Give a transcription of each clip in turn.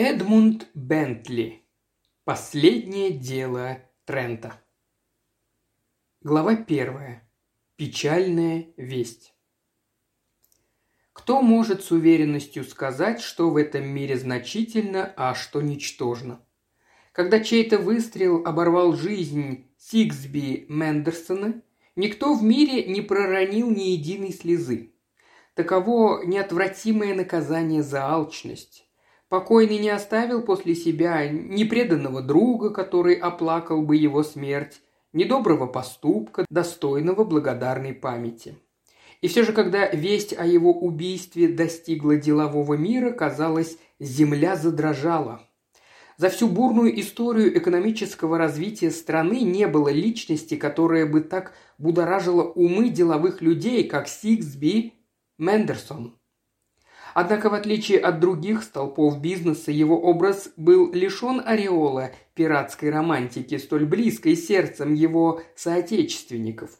Эдмунд Бентли. Последнее дело Трента. Глава первая. Печальная весть. Кто может с уверенностью сказать, что в этом мире значительно, а что ничтожно? Когда чей-то выстрел оборвал жизнь Сиксби Мендерсона, никто в мире не проронил ни единой слезы. Таково неотвратимое наказание за алчность. Покойный не оставил после себя ни преданного друга, который оплакал бы его смерть, ни доброго поступка, достойного благодарной памяти. И все же, когда весть о его убийстве достигла делового мира, казалось, земля задрожала. За всю бурную историю экономического развития страны не было личности, которая бы так будоражила умы деловых людей, как Сиксби Мендерсон. Однако, в отличие от других столпов бизнеса, его образ был лишен ореола пиратской романтики, столь близкой сердцем его соотечественников.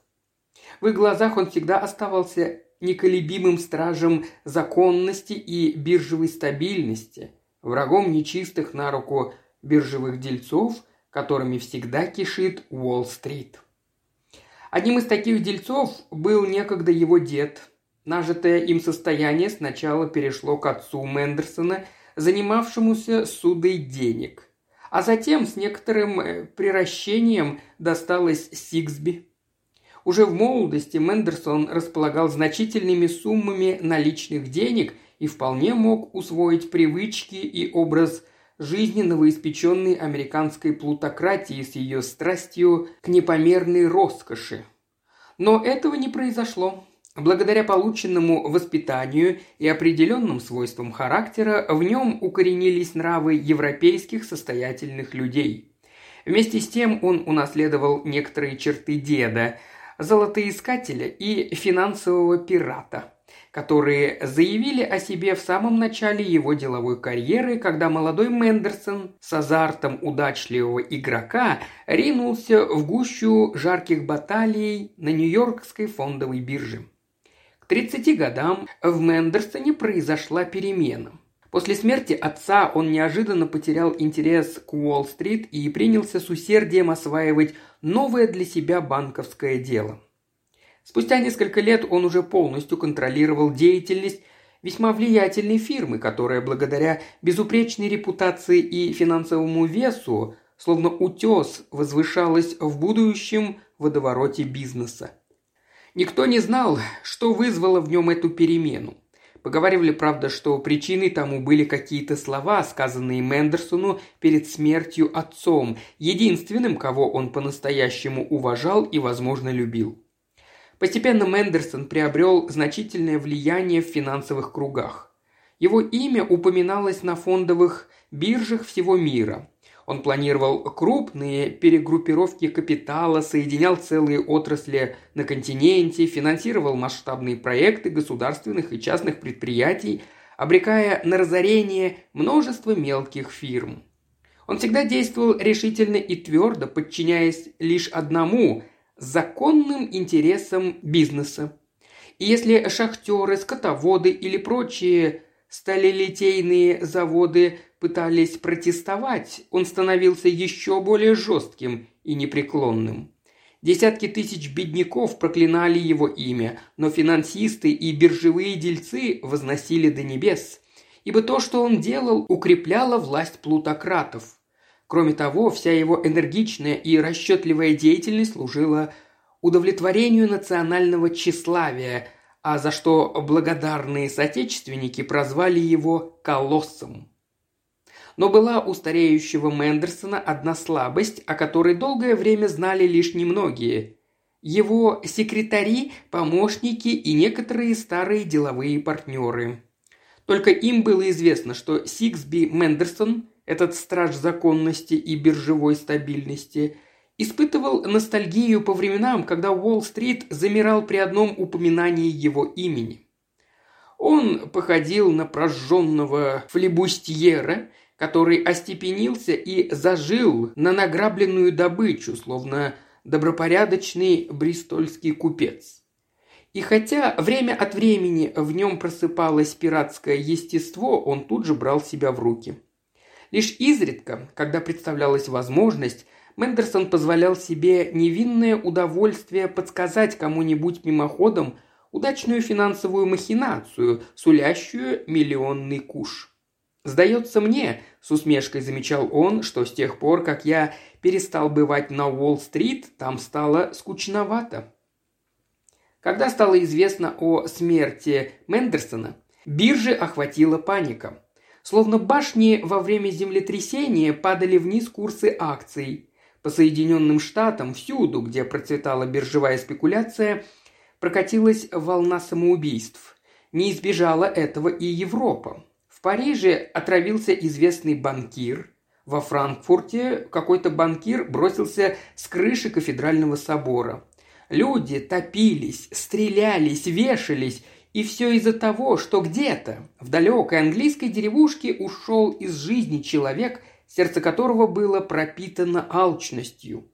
В их глазах он всегда оставался неколебимым стражем законности и биржевой стабильности, врагом нечистых на руку биржевых дельцов, которыми всегда кишит Уолл-стрит. Одним из таких дельцов был некогда его дед, Нажитое им состояние сначала перешло к отцу Мендерсона, занимавшемуся судой денег, а затем с некоторым э, приращением досталось Сиксби. Уже в молодости Мендерсон располагал значительными суммами наличных денег и вполне мог усвоить привычки и образ жизни новоиспеченной американской плутократии с ее страстью к непомерной роскоши. Но этого не произошло. Благодаря полученному воспитанию и определенным свойствам характера в нем укоренились нравы европейских состоятельных людей. Вместе с тем он унаследовал некоторые черты деда, золотоискателя и финансового пирата, которые заявили о себе в самом начале его деловой карьеры, когда молодой Мендерсон с азартом удачливого игрока ринулся в гущу жарких баталий на Нью-Йоркской фондовой бирже. 30 годам в Мендерсоне произошла перемена. После смерти отца он неожиданно потерял интерес к Уолл-стрит и принялся с усердием осваивать новое для себя банковское дело. Спустя несколько лет он уже полностью контролировал деятельность весьма влиятельной фирмы, которая благодаря безупречной репутации и финансовому весу, словно утес, возвышалась в будущем водовороте бизнеса. Никто не знал, что вызвало в нем эту перемену. Поговаривали, правда, что причиной тому были какие-то слова, сказанные Мендерсону перед смертью отцом, единственным, кого он по-настоящему уважал и, возможно, любил. Постепенно Мендерсон приобрел значительное влияние в финансовых кругах. Его имя упоминалось на фондовых биржах всего мира. Он планировал крупные перегруппировки капитала, соединял целые отрасли на континенте, финансировал масштабные проекты государственных и частных предприятий, обрекая на разорение множество мелких фирм. Он всегда действовал решительно и твердо, подчиняясь лишь одному – законным интересам бизнеса. И если шахтеры, скотоводы или прочие сталелитейные заводы пытались протестовать, он становился еще более жестким и непреклонным. Десятки тысяч бедняков проклинали его имя, но финансисты и биржевые дельцы возносили до небес, ибо то, что он делал, укрепляло власть плутократов. Кроме того, вся его энергичная и расчетливая деятельность служила удовлетворению национального тщеславия, а за что благодарные соотечественники прозвали его «колоссом». Но была у стареющего Мендерсона одна слабость, о которой долгое время знали лишь немногие. Его секретари, помощники и некоторые старые деловые партнеры. Только им было известно, что Сиксби Мендерсон, этот страж законности и биржевой стабильности, испытывал ностальгию по временам, когда Уолл-стрит замирал при одном упоминании его имени. Он походил на прожженного флебустьера, который остепенился и зажил на награбленную добычу, словно добропорядочный бристольский купец. И хотя время от времени в нем просыпалось пиратское естество, он тут же брал себя в руки. Лишь изредка, когда представлялась возможность, Мендерсон позволял себе невинное удовольствие подсказать кому-нибудь мимоходом удачную финансовую махинацию, сулящую миллионный куш. «Сдается мне», – с усмешкой замечал он, что с тех пор, как я перестал бывать на Уолл-стрит, там стало скучновато. Когда стало известно о смерти Мендерсона, биржи охватила паника. Словно башни во время землетрясения падали вниз курсы акций. По Соединенным Штатам, всюду, где процветала биржевая спекуляция, прокатилась волна самоубийств. Не избежала этого и Европа. В Париже отравился известный банкир. Во Франкфурте какой-то банкир бросился с крыши кафедрального собора. Люди топились, стрелялись, вешались, и все из-за того, что где-то в далекой английской деревушке ушел из жизни человек, сердце которого было пропитано алчностью.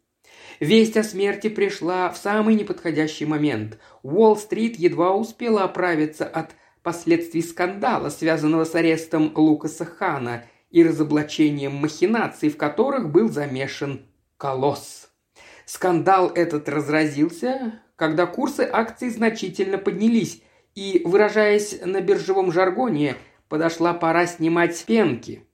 Весть о смерти пришла в самый неподходящий момент. Уолл-стрит едва успела оправиться от последствий скандала, связанного с арестом Лукаса Хана и разоблачением махинаций, в которых был замешан Колосс. Скандал этот разразился, когда курсы акций значительно поднялись, и, выражаясь на биржевом жаргоне, подошла пора снимать пенки.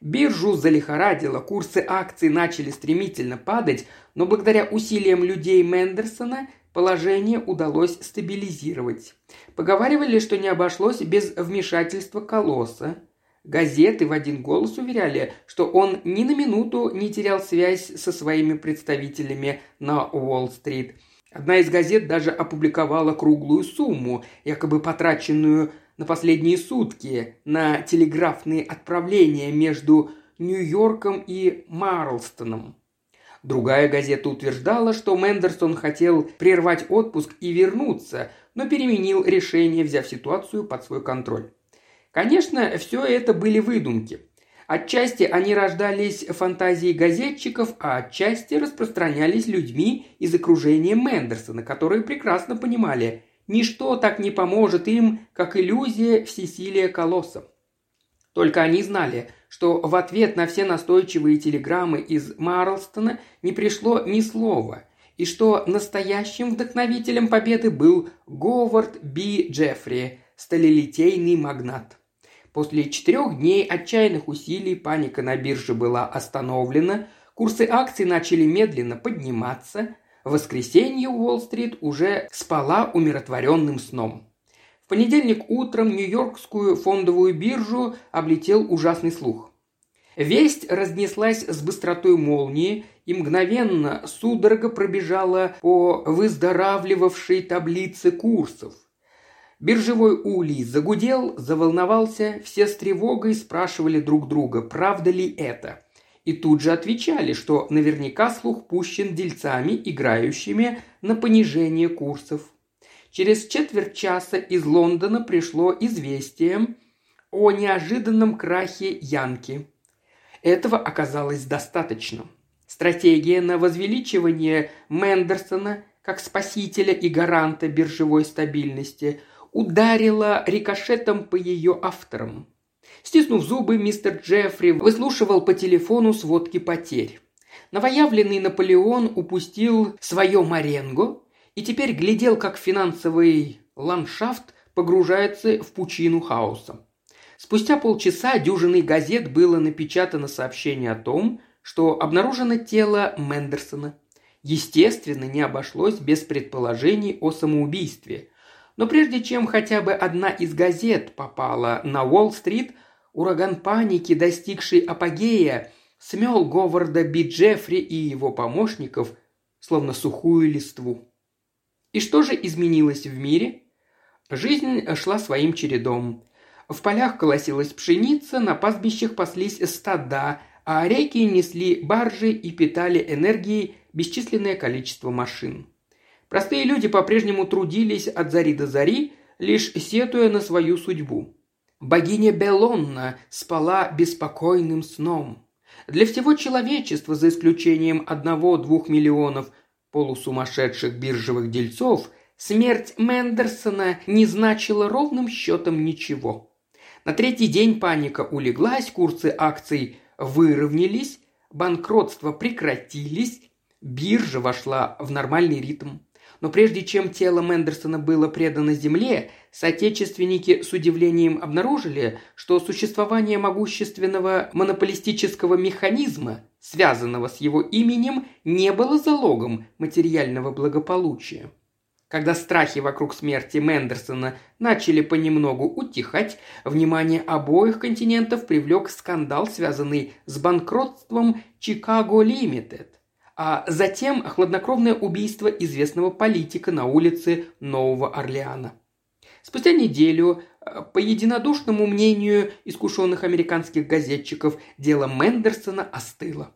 Биржу залихорадило, курсы акций начали стремительно падать, но благодаря усилиям людей Мендерсона Положение удалось стабилизировать. Поговаривали, что не обошлось без вмешательства колосса. Газеты в один голос уверяли, что он ни на минуту не терял связь со своими представителями на Уолл-стрит. Одна из газет даже опубликовала круглую сумму, якобы потраченную на последние сутки на телеграфные отправления между Нью-Йорком и Марлстоном. Другая газета утверждала, что Мендерсон хотел прервать отпуск и вернуться, но переменил решение, взяв ситуацию под свой контроль. Конечно, все это были выдумки. Отчасти они рождались фантазией газетчиков, а отчасти распространялись людьми из окружения Мендерсона, которые прекрасно понимали, ничто так не поможет им, как иллюзия всесилия колосса. Только они знали, что в ответ на все настойчивые телеграммы из Марлстона не пришло ни слова, и что настоящим вдохновителем победы был Говард Би Джеффри, сталелитейный магнат. После четырех дней отчаянных усилий паника на бирже была остановлена, курсы акций начали медленно подниматься, в воскресенье Уолл-стрит уже спала умиротворенным сном. В понедельник утром Нью-Йоркскую фондовую биржу облетел ужасный слух. Весть разнеслась с быстротой молнии и мгновенно судорога пробежала по выздоравливавшей таблице курсов. Биржевой улей загудел, заволновался, все с тревогой спрашивали друг друга, правда ли это. И тут же отвечали, что наверняка слух пущен дельцами, играющими на понижение курсов. Через четверть часа из Лондона пришло известие о неожиданном крахе Янки. Этого оказалось достаточно. Стратегия на возвеличивание Мендерсона как спасителя и гаранта биржевой стабильности ударила рикошетом по ее авторам. Стиснув зубы, мистер Джеффри выслушивал по телефону сводки потерь. Новоявленный Наполеон упустил свое Маренго и теперь глядел, как финансовый ландшафт погружается в пучину хаоса. Спустя полчаса дюжиной газет было напечатано сообщение о том, что обнаружено тело Мендерсона. Естественно, не обошлось без предположений о самоубийстве. Но прежде чем хотя бы одна из газет попала на Уолл-стрит, ураган паники, достигший апогея, смел Говарда Би Джеффри и его помощников, словно сухую листву. И что же изменилось в мире? Жизнь шла своим чередом. В полях колосилась пшеница, на пастбищах паслись стада, а реки несли баржи и питали энергией бесчисленное количество машин. Простые люди по-прежнему трудились от зари до зари, лишь сетуя на свою судьбу. Богиня Белонна спала беспокойным сном. Для всего человечества, за исключением одного-двух миллионов – полусумасшедших биржевых дельцов, смерть Мендерсона не значила ровным счетом ничего. На третий день паника улеглась, курсы акций выровнялись, банкротства прекратились, биржа вошла в нормальный ритм. Но прежде чем тело Мендерсона было предано земле, соотечественники с удивлением обнаружили, что существование могущественного монополистического механизма, связанного с его именем, не было залогом материального благополучия. Когда страхи вокруг смерти Мендерсона начали понемногу утихать, внимание обоих континентов привлек скандал, связанный с банкротством Chicago Limited а затем хладнокровное убийство известного политика на улице Нового Орлеана. Спустя неделю, э, по единодушному мнению искушенных американских газетчиков, дело Мендерсона остыло.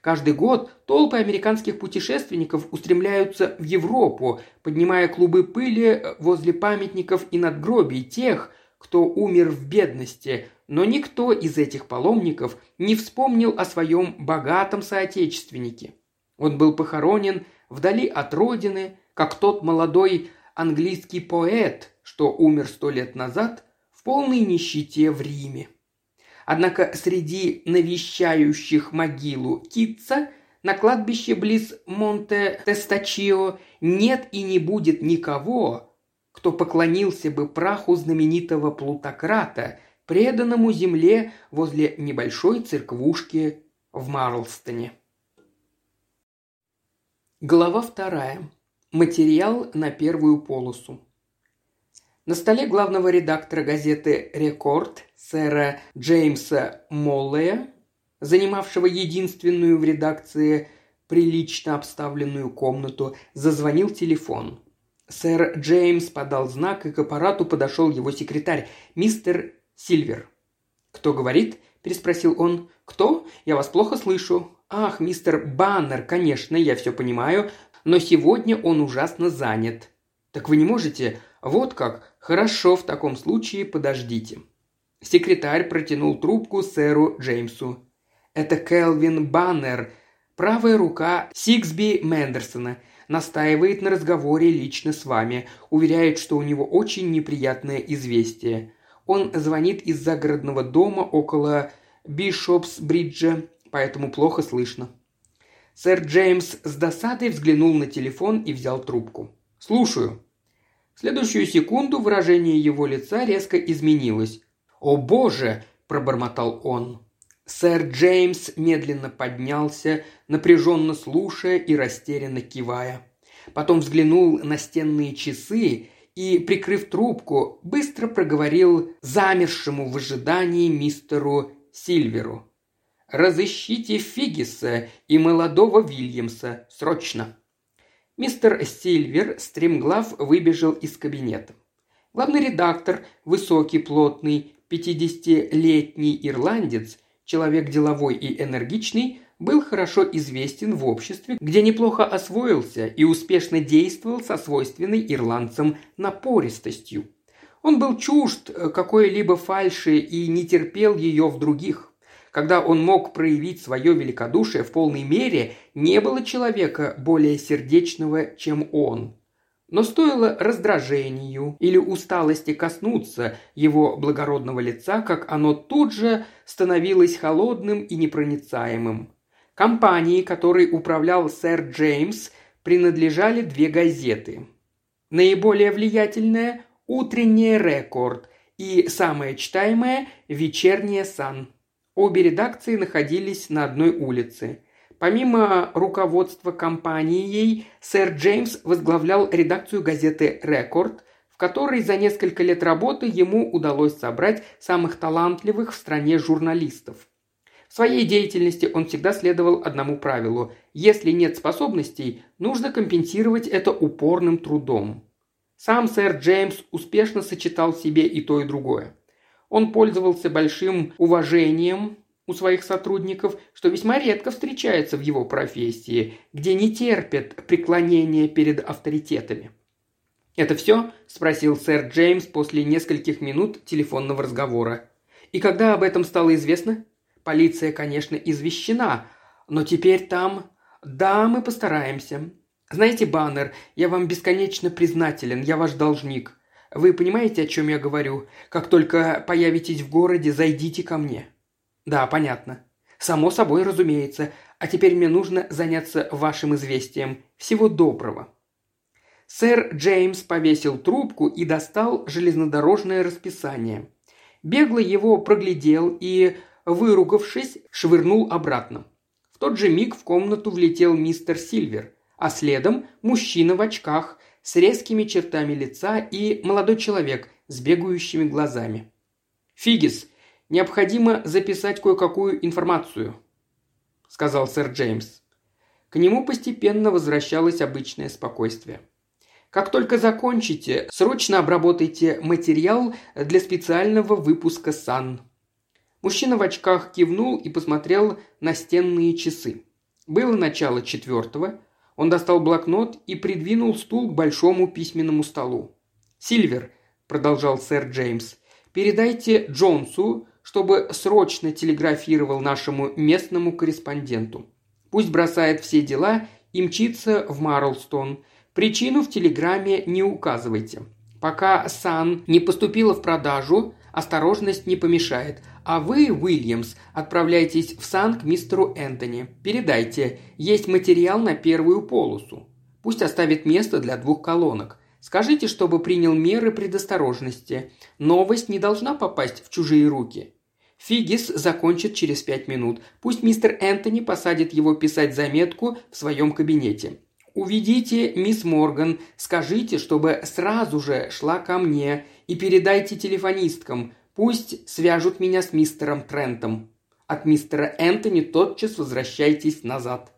Каждый год толпы американских путешественников устремляются в Европу, поднимая клубы пыли э, возле памятников и надгробий тех, кто умер в бедности, но никто из этих паломников не вспомнил о своем богатом соотечественнике. Он был похоронен вдали от родины, как тот молодой английский поэт, что умер сто лет назад в полной нищете в Риме. Однако среди навещающих могилу Китца на кладбище близ Монте-Тестачио нет и не будет никого, кто поклонился бы праху знаменитого плутократа, преданному земле возле небольшой церквушки в Марлстоне. Глава вторая. Материал на первую полосу. На столе главного редактора газеты «Рекорд» сэра Джеймса Моллея, занимавшего единственную в редакции прилично обставленную комнату, зазвонил телефон. Сэр Джеймс подал знак, и к аппарату подошел его секретарь, мистер Сильвер. «Кто говорит?» – переспросил он. «Кто? Я вас плохо слышу. «Ах, мистер Баннер, конечно, я все понимаю, но сегодня он ужасно занят». «Так вы не можете?» «Вот как. Хорошо, в таком случае подождите». Секретарь протянул трубку сэру Джеймсу. «Это Келвин Баннер, правая рука Сиксби Мендерсона. Настаивает на разговоре лично с вами. Уверяет, что у него очень неприятное известие. Он звонит из загородного дома около Бишопс-Бриджа поэтому плохо слышно». Сэр Джеймс с досадой взглянул на телефон и взял трубку. «Слушаю». В следующую секунду выражение его лица резко изменилось. «О боже!» – пробормотал он. Сэр Джеймс медленно поднялся, напряженно слушая и растерянно кивая. Потом взглянул на стенные часы и, прикрыв трубку, быстро проговорил замершему в ожидании мистеру Сильверу. Разыщите Фигиса и молодого Вильямса. Срочно!» Мистер Сильвер, стремглав, выбежал из кабинета. Главный редактор, высокий, плотный, пятидесятилетний ирландец, человек деловой и энергичный, был хорошо известен в обществе, где неплохо освоился и успешно действовал со свойственной ирландцам напористостью. Он был чужд какой-либо фальши и не терпел ее в других. Когда он мог проявить свое великодушие в полной мере, не было человека более сердечного, чем он. Но стоило раздражению или усталости коснуться его благородного лица, как оно тут же становилось холодным и непроницаемым. Компании, которой управлял сэр Джеймс, принадлежали две газеты. Наиболее влиятельная – «Утренняя рекорд» и самая читаемая – «Вечерняя сан». Обе редакции находились на одной улице. Помимо руководства компанией, сэр Джеймс возглавлял редакцию газеты «Рекорд», в которой за несколько лет работы ему удалось собрать самых талантливых в стране журналистов. В своей деятельности он всегда следовал одному правилу – если нет способностей, нужно компенсировать это упорным трудом. Сам сэр Джеймс успешно сочетал в себе и то, и другое. Он пользовался большим уважением у своих сотрудников, что весьма редко встречается в его профессии, где не терпят преклонения перед авторитетами. «Это все?» – спросил сэр Джеймс после нескольких минут телефонного разговора. «И когда об этом стало известно?» «Полиция, конечно, извещена, но теперь там...» «Да, мы постараемся. Знаете, Баннер, я вам бесконечно признателен, я ваш должник. Вы понимаете, о чем я говорю? Как только появитесь в городе, зайдите ко мне». «Да, понятно». «Само собой, разумеется. А теперь мне нужно заняться вашим известием. Всего доброго». Сэр Джеймс повесил трубку и достал железнодорожное расписание. Бегло его проглядел и, выругавшись, швырнул обратно. В тот же миг в комнату влетел мистер Сильвер, а следом мужчина в очках с резкими чертами лица и молодой человек с бегающими глазами. «Фигис, необходимо записать кое-какую информацию», – сказал сэр Джеймс. К нему постепенно возвращалось обычное спокойствие. Как только закончите, срочно обработайте материал для специального выпуска САН. Мужчина в очках кивнул и посмотрел на стенные часы. Было начало четвертого. Он достал блокнот и придвинул стул к большому письменному столу. «Сильвер», – продолжал сэр Джеймс, – «передайте Джонсу, чтобы срочно телеграфировал нашему местному корреспонденту. Пусть бросает все дела и мчится в Марлстон – Причину в телеграмме не указывайте. Пока Сан не поступила в продажу, осторожность не помешает. А вы, Уильямс, отправляйтесь в Сан к мистеру Энтони. Передайте, есть материал на первую полосу. Пусть оставит место для двух колонок. Скажите, чтобы принял меры предосторожности. Новость не должна попасть в чужие руки. Фигис закончит через пять минут. Пусть мистер Энтони посадит его писать заметку в своем кабинете. Уведите мисс Морган, скажите, чтобы сразу же шла ко мне и передайте телефонисткам, пусть свяжут меня с мистером Трентом. От мистера Энтони тотчас возвращайтесь назад».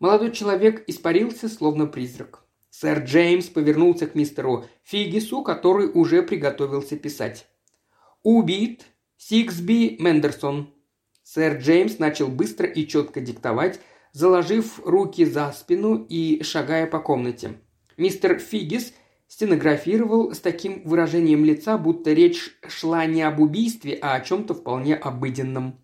Молодой человек испарился, словно призрак. Сэр Джеймс повернулся к мистеру Фигису, который уже приготовился писать. «Убит Сиксби Мендерсон». Сэр Джеймс начал быстро и четко диктовать, заложив руки за спину и шагая по комнате. Мистер Фигис стенографировал с таким выражением лица, будто речь шла не об убийстве, а о чем-то вполне обыденном.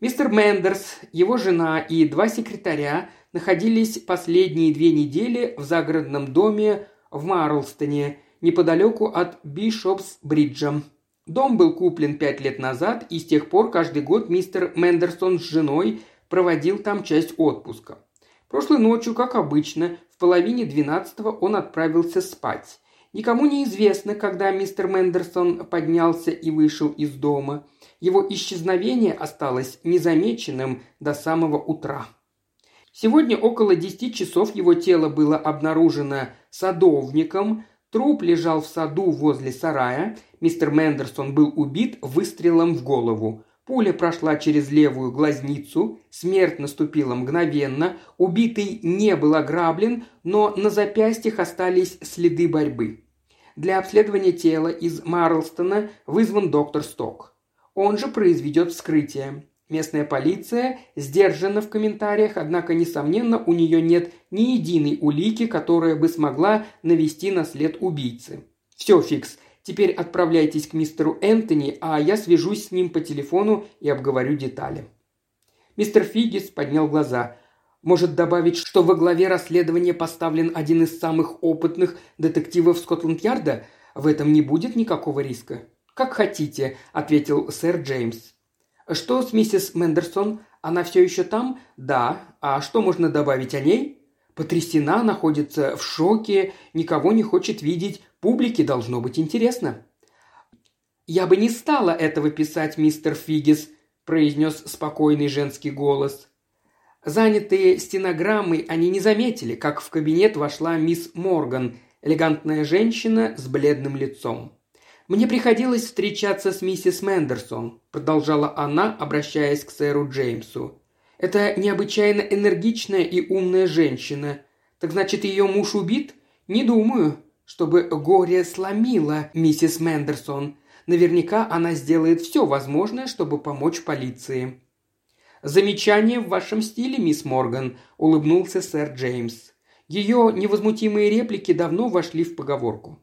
Мистер Мендерс, его жена и два секретаря находились последние две недели в загородном доме в Марлстоне, неподалеку от Бишопс-Бриджа. Дом был куплен пять лет назад, и с тех пор каждый год мистер Мендерсон с женой – проводил там часть отпуска. Прошлой ночью, как обычно, в половине двенадцатого он отправился спать. Никому не известно, когда мистер Мендерсон поднялся и вышел из дома. Его исчезновение осталось незамеченным до самого утра. Сегодня около десяти часов его тело было обнаружено садовником, труп лежал в саду возле сарая, мистер Мендерсон был убит выстрелом в голову. Пуля прошла через левую глазницу, смерть наступила мгновенно, убитый не был ограблен, но на запястьях остались следы борьбы. Для обследования тела из Марлстона вызван доктор Сток. Он же произведет вскрытие. Местная полиция сдержана в комментариях, однако, несомненно, у нее нет ни единой улики, которая бы смогла навести на след убийцы. Все, Фикс, Теперь отправляйтесь к мистеру Энтони, а я свяжусь с ним по телефону и обговорю детали». Мистер Фигис поднял глаза. «Может добавить, что во главе расследования поставлен один из самых опытных детективов Скотланд-Ярда? В этом не будет никакого риска». «Как хотите», – ответил сэр Джеймс. «Что с миссис Мендерсон? Она все еще там?» «Да. А что можно добавить о ней?» «Потрясена, находится в шоке, никого не хочет видеть, Публике должно быть интересно». «Я бы не стала этого писать, мистер Фигис», – произнес спокойный женский голос. Занятые стенограммой, они не заметили, как в кабинет вошла мисс Морган, элегантная женщина с бледным лицом. «Мне приходилось встречаться с миссис Мендерсон», – продолжала она, обращаясь к сэру Джеймсу. «Это необычайно энергичная и умная женщина. Так значит, ее муж убит? Не думаю чтобы горе сломило миссис Мендерсон. Наверняка она сделает все возможное, чтобы помочь полиции». «Замечание в вашем стиле, мисс Морган», – улыбнулся сэр Джеймс. Ее невозмутимые реплики давно вошли в поговорку.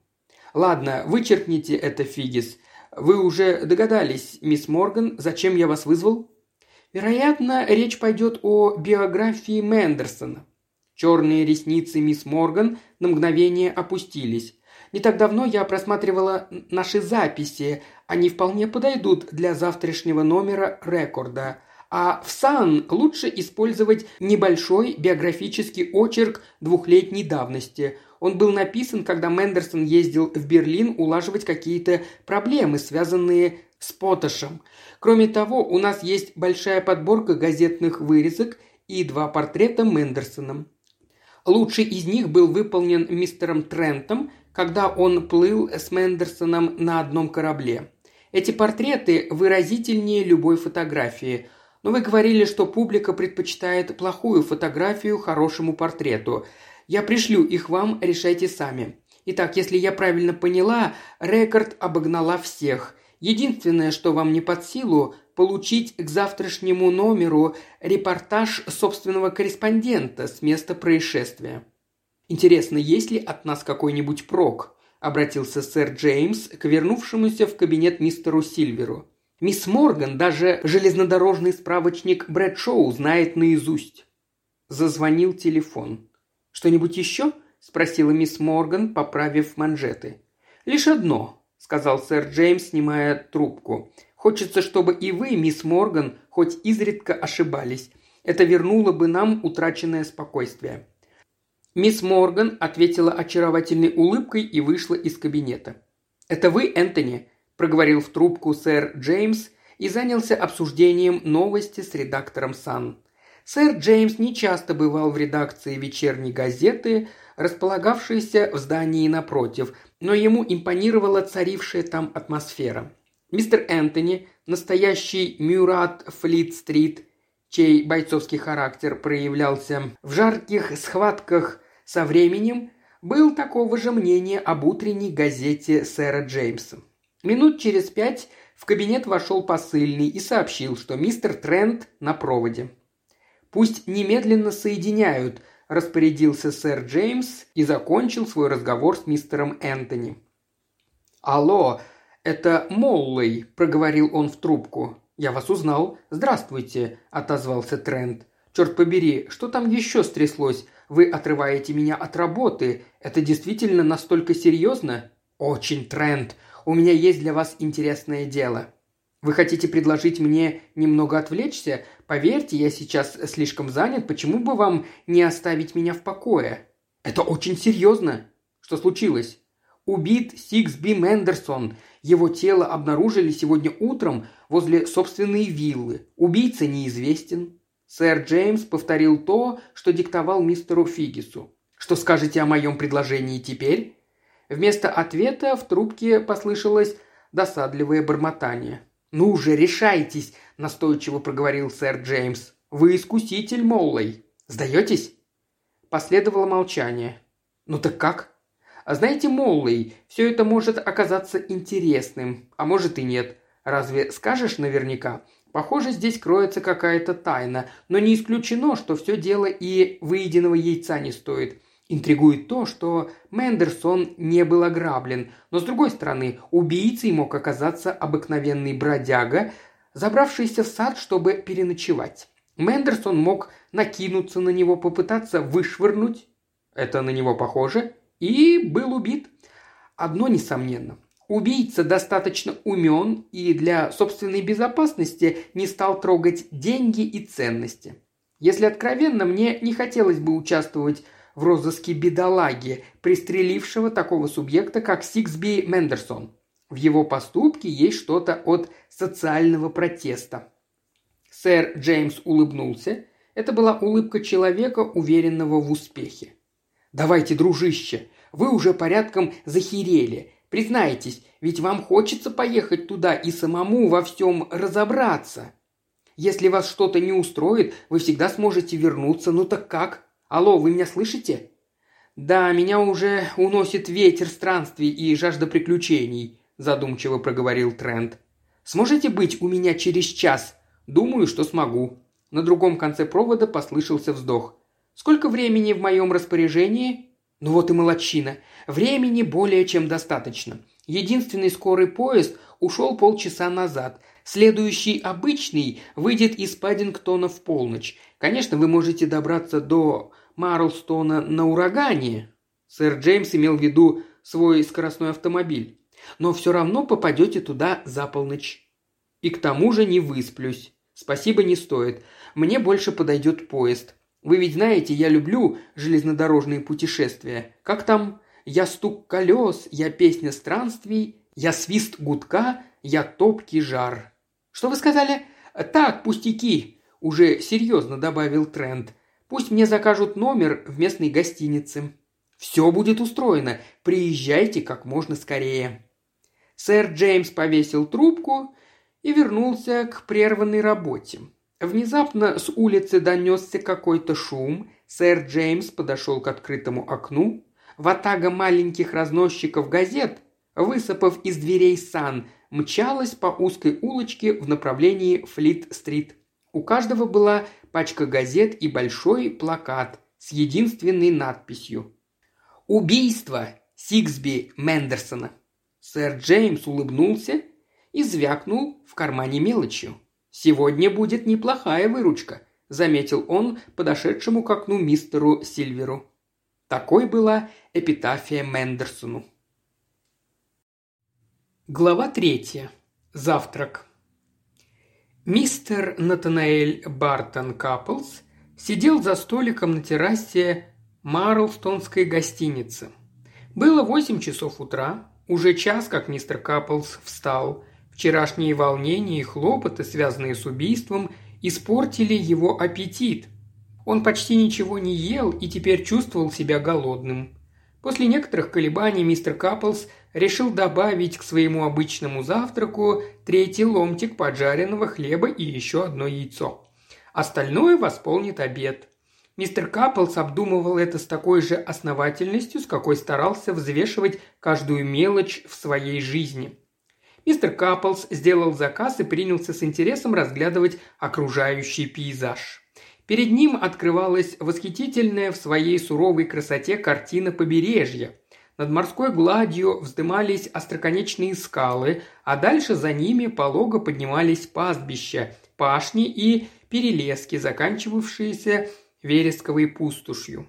«Ладно, вычеркните это, Фигис. Вы уже догадались, мисс Морган, зачем я вас вызвал?» «Вероятно, речь пойдет о биографии Мендерсона. Черные ресницы мисс Морган на мгновение опустились. Не так давно я просматривала наши записи. Они вполне подойдут для завтрашнего номера рекорда. А в Сан лучше использовать небольшой биографический очерк двухлетней давности. Он был написан, когда Мендерсон ездил в Берлин улаживать какие-то проблемы, связанные с Поташем. Кроме того, у нас есть большая подборка газетных вырезок и два портрета Мендерсоном. Лучший из них был выполнен мистером Трентом, когда он плыл с Мендерсоном на одном корабле. Эти портреты выразительнее любой фотографии – но вы говорили, что публика предпочитает плохую фотографию хорошему портрету. Я пришлю их вам, решайте сами. Итак, если я правильно поняла, рекорд обогнала всех. Единственное, что вам не под силу, получить к завтрашнему номеру репортаж собственного корреспондента с места происшествия. Интересно, есть ли от нас какой-нибудь прок? обратился сэр Джеймс к вернувшемуся в кабинет мистеру Сильверу. Мисс Морган даже железнодорожный справочник Брэдшоу знает наизусть. Зазвонил телефон. «Что-нибудь еще?» – спросила мисс Морган, поправив манжеты. «Лишь одно», – сказал сэр Джеймс, снимая трубку. «Хочется, чтобы и вы, мисс Морган, хоть изредка ошибались. Это вернуло бы нам утраченное спокойствие». Мисс Морган ответила очаровательной улыбкой и вышла из кабинета. «Это вы, Энтони?» – проговорил в трубку сэр Джеймс и занялся обсуждением новости с редактором Сан. Сэр Джеймс нечасто бывал в редакции вечерней газеты, располагавшейся в здании напротив, но ему импонировала царившая там атмосфера. Мистер Энтони, настоящий Мюрат Флит-стрит, чей бойцовский характер проявлялся в жарких схватках со временем, был такого же мнения об утренней газете сэра Джеймса. Минут через пять в кабинет вошел посыльный и сообщил, что мистер Трент на проводе. «Пусть немедленно соединяют», – распорядился сэр Джеймс и закончил свой разговор с мистером Энтони. «Алло, это Моллей», – проговорил он в трубку. «Я вас узнал. Здравствуйте», – отозвался Трент. «Черт побери, что там еще стряслось? Вы отрываете меня от работы. Это действительно настолько серьезно?» «Очень, Трент у меня есть для вас интересное дело. Вы хотите предложить мне немного отвлечься? Поверьте, я сейчас слишком занят, почему бы вам не оставить меня в покое? Это очень серьезно. Что случилось? Убит Сиксби Мендерсон. Его тело обнаружили сегодня утром возле собственной виллы. Убийца неизвестен. Сэр Джеймс повторил то, что диктовал мистеру Фигису. Что скажете о моем предложении теперь? Вместо ответа в трубке послышалось досадливое бормотание. «Ну же, решайтесь!» – настойчиво проговорил сэр Джеймс. «Вы искуситель, Моллой. Сдаетесь?» Последовало молчание. «Ну так как?» «А знаете, Моллой, все это может оказаться интересным, а может и нет. Разве скажешь наверняка? Похоже, здесь кроется какая-то тайна, но не исключено, что все дело и выеденного яйца не стоит. Интригует то, что Мендерсон не был ограблен, но с другой стороны, убийцей мог оказаться обыкновенный бродяга, забравшийся в сад, чтобы переночевать. Мендерсон мог накинуться на него, попытаться вышвырнуть, это на него похоже, и был убит. Одно несомненно. Убийца достаточно умен и для собственной безопасности не стал трогать деньги и ценности. Если откровенно, мне не хотелось бы участвовать в розыске бедолаги, пристрелившего такого субъекта, как Сиксби Мендерсон. В его поступке есть что-то от социального протеста. Сэр Джеймс улыбнулся. Это была улыбка человека, уверенного в успехе. «Давайте, дружище, вы уже порядком захерели. Признайтесь, ведь вам хочется поехать туда и самому во всем разобраться. Если вас что-то не устроит, вы всегда сможете вернуться. Ну так как? Алло, вы меня слышите?» «Да, меня уже уносит ветер странствий и жажда приключений», – задумчиво проговорил Трент. «Сможете быть у меня через час?» «Думаю, что смогу». На другом конце провода послышался вздох. «Сколько времени в моем распоряжении?» «Ну вот и молодчина. Времени более чем достаточно. Единственный скорый поезд ушел полчаса назад. Следующий обычный выйдет из Паддингтона в полночь. Конечно, вы можете добраться до Марлстона на урагане. Сэр Джеймс имел в виду свой скоростной автомобиль. Но все равно попадете туда за полночь. И к тому же не высплюсь. «Спасибо, не стоит. Мне больше подойдет поезд. Вы ведь знаете, я люблю железнодорожные путешествия. Как там? Я стук колес, я песня странствий, я свист гудка, я топкий жар». «Что вы сказали?» «Так, пустяки», – уже серьезно добавил Трент. «Пусть мне закажут номер в местной гостинице». «Все будет устроено. Приезжайте как можно скорее». Сэр Джеймс повесил трубку и вернулся к прерванной работе. Внезапно с улицы донесся какой-то шум. Сэр Джеймс подошел к открытому окну. Ватага маленьких разносчиков газет, высыпав из дверей сан, мчалась по узкой улочке в направлении Флит-стрит. У каждого была пачка газет и большой плакат с единственной надписью «Убийство Сиксби Мендерсона». Сэр Джеймс улыбнулся и звякнул в кармане мелочью. «Сегодня будет неплохая выручка», – заметил он подошедшему к окну мистеру Сильверу. Такой была эпитафия Мендерсону. Глава третья. Завтрак. Мистер Натанаэль Бартон Каплс сидел за столиком на террасе Марлстонской гостиницы. Было восемь часов утра, уже час, как мистер Каплс встал. Вчерашние волнения и хлопоты, связанные с убийством, испортили его аппетит. Он почти ничего не ел и теперь чувствовал себя голодным. После некоторых колебаний мистер Каплс решил добавить к своему обычному завтраку третий ломтик поджаренного хлеба и еще одно яйцо. Остальное восполнит обед. Мистер Каплс обдумывал это с такой же основательностью, с какой старался взвешивать каждую мелочь в своей жизни. Мистер Каплс сделал заказ и принялся с интересом разглядывать окружающий пейзаж. Перед ним открывалась восхитительная в своей суровой красоте картина побережья. Над морской гладью вздымались остроконечные скалы, а дальше за ними полого поднимались пастбища, пашни и перелески, заканчивавшиеся вересковой пустошью.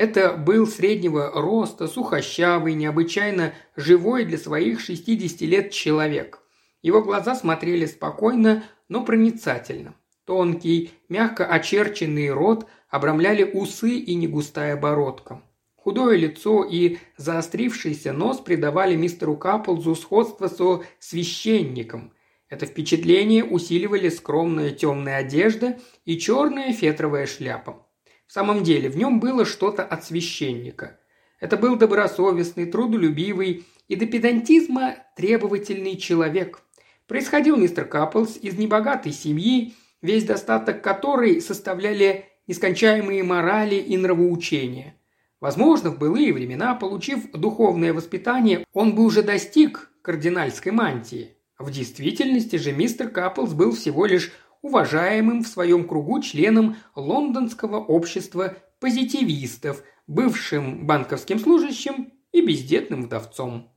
Это был среднего роста, сухощавый, необычайно живой для своих 60 лет человек. Его глаза смотрели спокойно, но проницательно. Тонкий, мягко очерченный рот обрамляли усы и негустая бородка. Худое лицо и заострившийся нос придавали мистеру Каплзу сходство со священником. Это впечатление усиливали скромная темная одежда и черная фетровая шляпа. В самом деле, в нем было что-то от священника. Это был добросовестный, трудолюбивый и до педантизма требовательный человек. Происходил мистер Каплс из небогатой семьи, весь достаток которой составляли нескончаемые морали и нравоучения. Возможно, в былые времена, получив духовное воспитание, он бы уже достиг кардинальской мантии. В действительности же мистер Каплс был всего лишь уважаемым в своем кругу членом лондонского общества позитивистов, бывшим банковским служащим и бездетным вдовцом.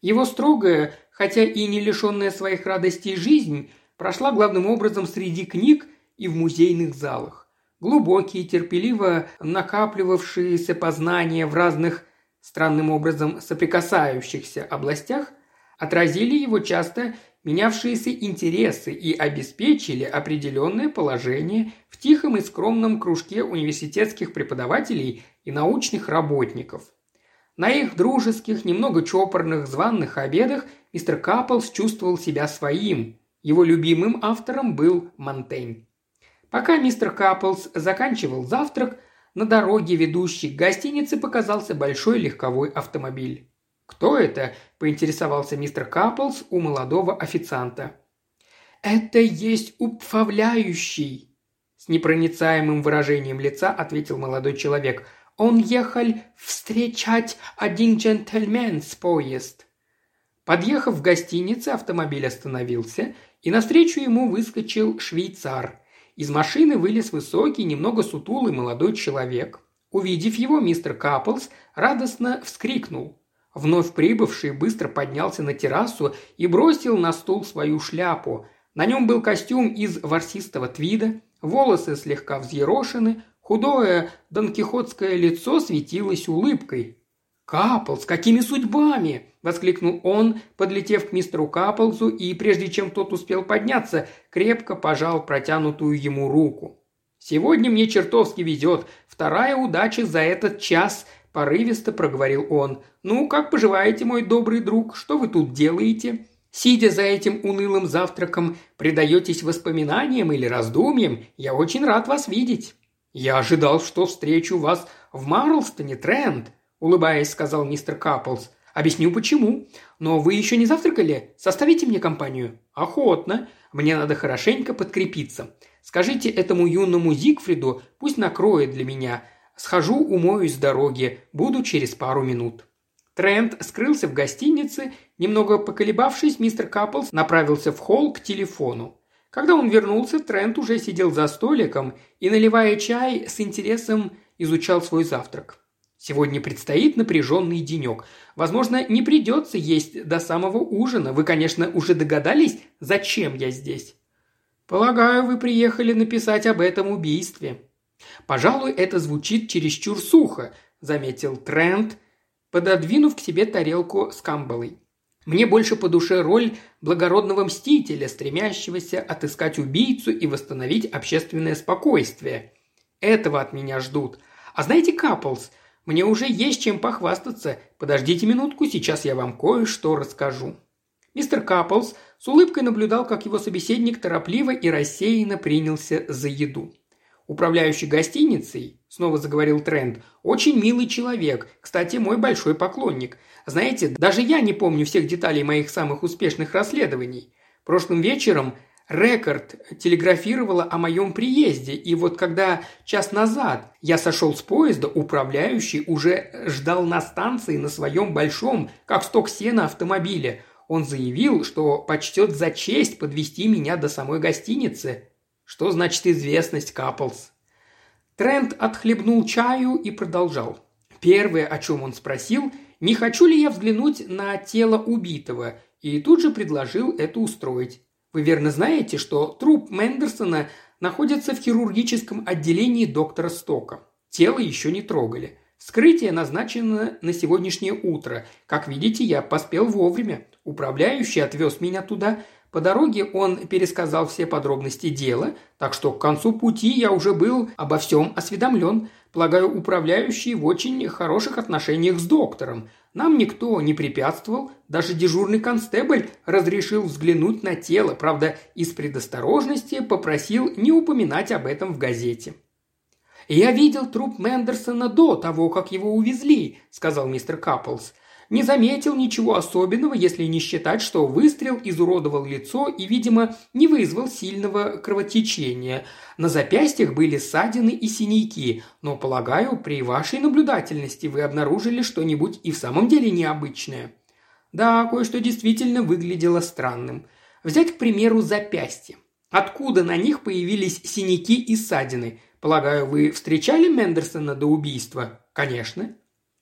Его строгая, хотя и не лишенная своих радостей жизнь, прошла главным образом среди книг и в музейных залах. Глубокие, терпеливо накапливавшиеся познания в разных странным образом соприкасающихся областях отразили его часто менявшиеся интересы и обеспечили определенное положение в тихом и скромном кружке университетских преподавателей и научных работников. На их дружеских, немного чопорных званных обедах мистер Каплс чувствовал себя своим, его любимым автором был Монтень. Пока мистер Каплс заканчивал завтрак, на дороге, ведущей к гостинице, показался большой легковой автомобиль. «Кто это?» – поинтересовался мистер Каплс у молодого официанта. «Это есть упфавляющий», – с непроницаемым выражением лица ответил молодой человек. «Он ехал встречать один джентльмен с поезд». Подъехав в гостиницу, автомобиль остановился, и навстречу ему выскочил швейцар. Из машины вылез высокий, немного сутулый молодой человек. Увидев его, мистер Каплс радостно вскрикнул. Вновь прибывший быстро поднялся на террасу и бросил на стол свою шляпу. На нем был костюм из ворсистого твида, волосы слегка взъерошены, худое донкихотское лицо светилось улыбкой. «Каплс, какими судьбами?» – воскликнул он, подлетев к мистеру Каплзу и, прежде чем тот успел подняться, крепко пожал протянутую ему руку. «Сегодня мне чертовски везет. Вторая удача за этот час», – порывисто проговорил он. «Ну, как поживаете, мой добрый друг? Что вы тут делаете?» Сидя за этим унылым завтраком, предаетесь воспоминаниям или раздумьям, я очень рад вас видеть. Я ожидал, что встречу вас в Марлстоне, Трент, улыбаясь, сказал мистер Каплс. Объясню почему. Но вы еще не завтракали? Составите мне компанию. Охотно. Мне надо хорошенько подкрепиться. Скажите этому юному Зигфриду, пусть накроет для меня. Схожу, умоюсь с дороги. Буду через пару минут. Трент скрылся в гостинице. Немного поколебавшись, мистер Каплс направился в холл к телефону. Когда он вернулся, Трент уже сидел за столиком и, наливая чай, с интересом изучал свой завтрак. Сегодня предстоит напряженный денек. Возможно, не придется есть до самого ужина. Вы, конечно, уже догадались, зачем я здесь? Полагаю, вы приехали написать об этом убийстве. Пожалуй, это звучит чересчур сухо, заметил Трент, пододвинув к себе тарелку с камбалой. Мне больше по душе роль благородного мстителя, стремящегося отыскать убийцу и восстановить общественное спокойствие. Этого от меня ждут. А знаете, Каплс, мне уже есть чем похвастаться. Подождите минутку, сейчас я вам кое-что расскажу». Мистер Каплс с улыбкой наблюдал, как его собеседник торопливо и рассеянно принялся за еду. Управляющий гостиницей, снова заговорил Трент, очень милый человек, кстати, мой большой поклонник. Знаете, даже я не помню всех деталей моих самых успешных расследований. Прошлым вечером Рекорд телеграфировала о моем приезде, и вот когда час назад я сошел с поезда, управляющий уже ждал на станции на своем большом, как сток сена, автомобиле. Он заявил, что почтет за честь подвести меня до самой гостиницы. Что значит известность, Каплс? Трент отхлебнул чаю и продолжал. Первое, о чем он спросил, не хочу ли я взглянуть на тело убитого, и тут же предложил это устроить. Вы верно знаете, что труп Мендерсона находится в хирургическом отделении доктора Стока. Тело еще не трогали. Вскрытие назначено на сегодняшнее утро. Как видите, я поспел вовремя. Управляющий отвез меня туда. По дороге он пересказал все подробности дела, так что к концу пути я уже был обо всем осведомлен. Полагаю, управляющий в очень хороших отношениях с доктором. Нам никто не препятствовал, даже дежурный констебль разрешил взглянуть на тело, правда, из предосторожности попросил не упоминать об этом в газете. «Я видел труп Мендерсона до того, как его увезли», – сказал мистер Каплс не заметил ничего особенного, если не считать, что выстрел изуродовал лицо и, видимо, не вызвал сильного кровотечения. На запястьях были ссадины и синяки, но, полагаю, при вашей наблюдательности вы обнаружили что-нибудь и в самом деле необычное. Да, кое-что действительно выглядело странным. Взять, к примеру, запястье. Откуда на них появились синяки и ссадины? Полагаю, вы встречали Мендерсона до убийства? Конечно.